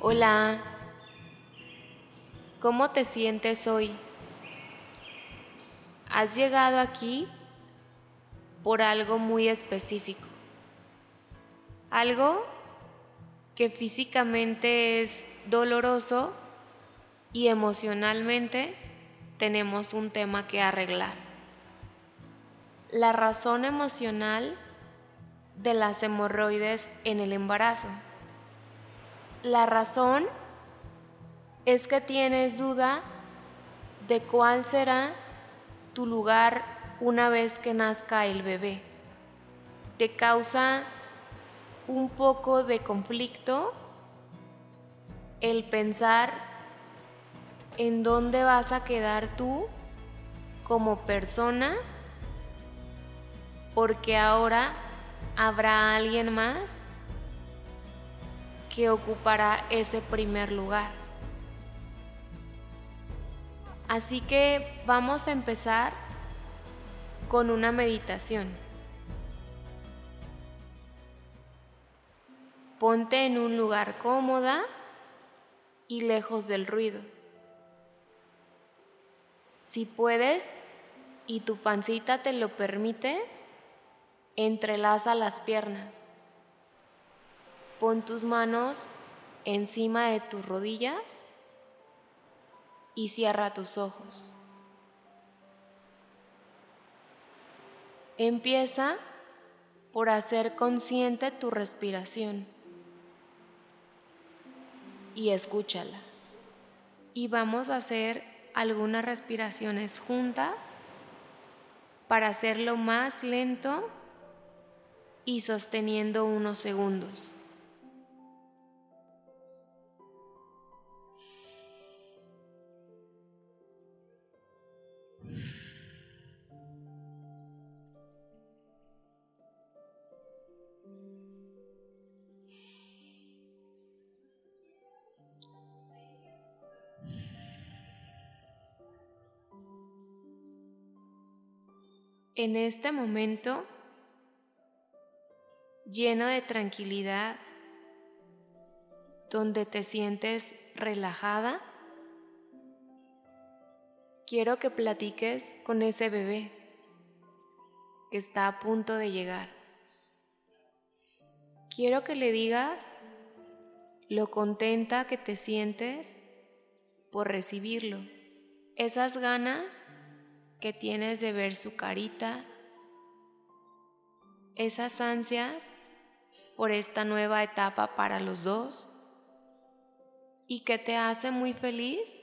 Hola, ¿cómo te sientes hoy? Has llegado aquí por algo muy específico, algo que físicamente es doloroso y emocionalmente tenemos un tema que arreglar. La razón emocional de las hemorroides en el embarazo. La razón es que tienes duda de cuál será tu lugar una vez que nazca el bebé. Te causa un poco de conflicto el pensar en dónde vas a quedar tú como persona, porque ahora habrá alguien más que ocupará ese primer lugar. Así que vamos a empezar con una meditación. Ponte en un lugar cómoda y lejos del ruido. Si puedes y tu pancita te lo permite, entrelaza las piernas. Pon tus manos encima de tus rodillas y cierra tus ojos. Empieza por hacer consciente tu respiración y escúchala. Y vamos a hacer algunas respiraciones juntas para hacerlo más lento y sosteniendo unos segundos. En este momento, lleno de tranquilidad, donde te sientes relajada, quiero que platiques con ese bebé que está a punto de llegar. Quiero que le digas lo contenta que te sientes por recibirlo, esas ganas que tienes de ver su carita, esas ansias por esta nueva etapa para los dos y que te hace muy feliz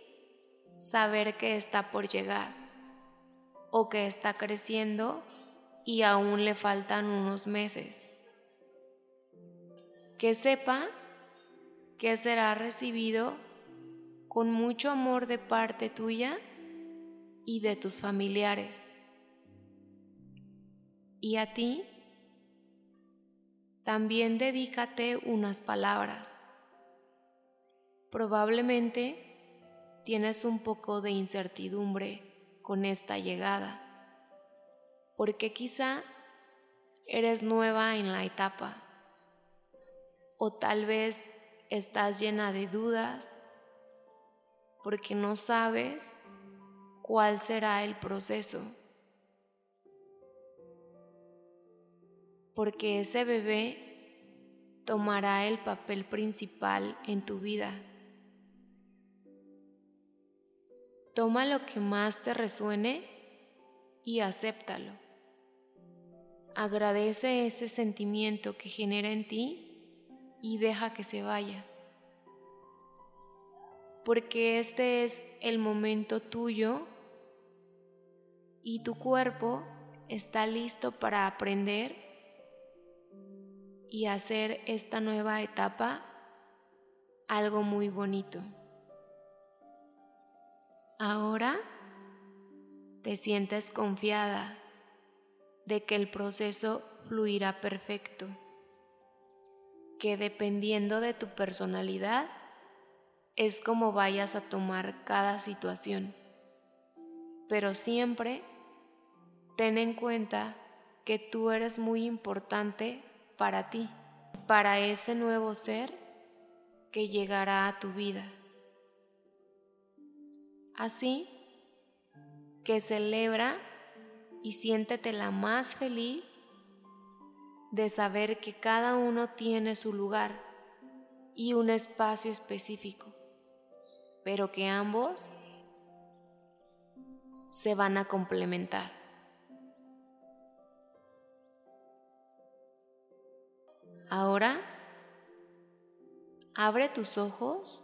saber que está por llegar o que está creciendo y aún le faltan unos meses. Que sepa que será recibido con mucho amor de parte tuya y de tus familiares. Y a ti, también dedícate unas palabras. Probablemente tienes un poco de incertidumbre con esta llegada, porque quizá eres nueva en la etapa, o tal vez estás llena de dudas porque no sabes cuál será el proceso. Porque ese bebé tomará el papel principal en tu vida. Toma lo que más te resuene y acéptalo. Agradece ese sentimiento que genera en ti y deja que se vaya. Porque este es el momento tuyo y tu cuerpo está listo para aprender y hacer esta nueva etapa algo muy bonito. Ahora te sientes confiada de que el proceso fluirá perfecto, que dependiendo de tu personalidad es como vayas a tomar cada situación, pero siempre ten en cuenta que tú eres muy importante para ti, para ese nuevo ser que llegará a tu vida. Así que celebra y siéntete la más feliz de saber que cada uno tiene su lugar y un espacio específico, pero que ambos se van a complementar. Ahora, abre tus ojos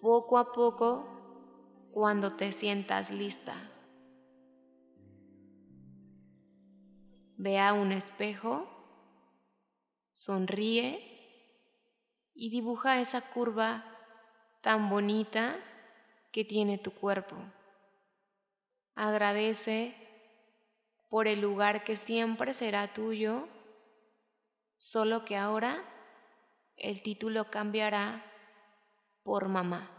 poco a poco cuando te sientas lista. Ve a un espejo, sonríe y dibuja esa curva tan bonita que tiene tu cuerpo. Agradece por el lugar que siempre será tuyo, solo que ahora el título cambiará por mamá.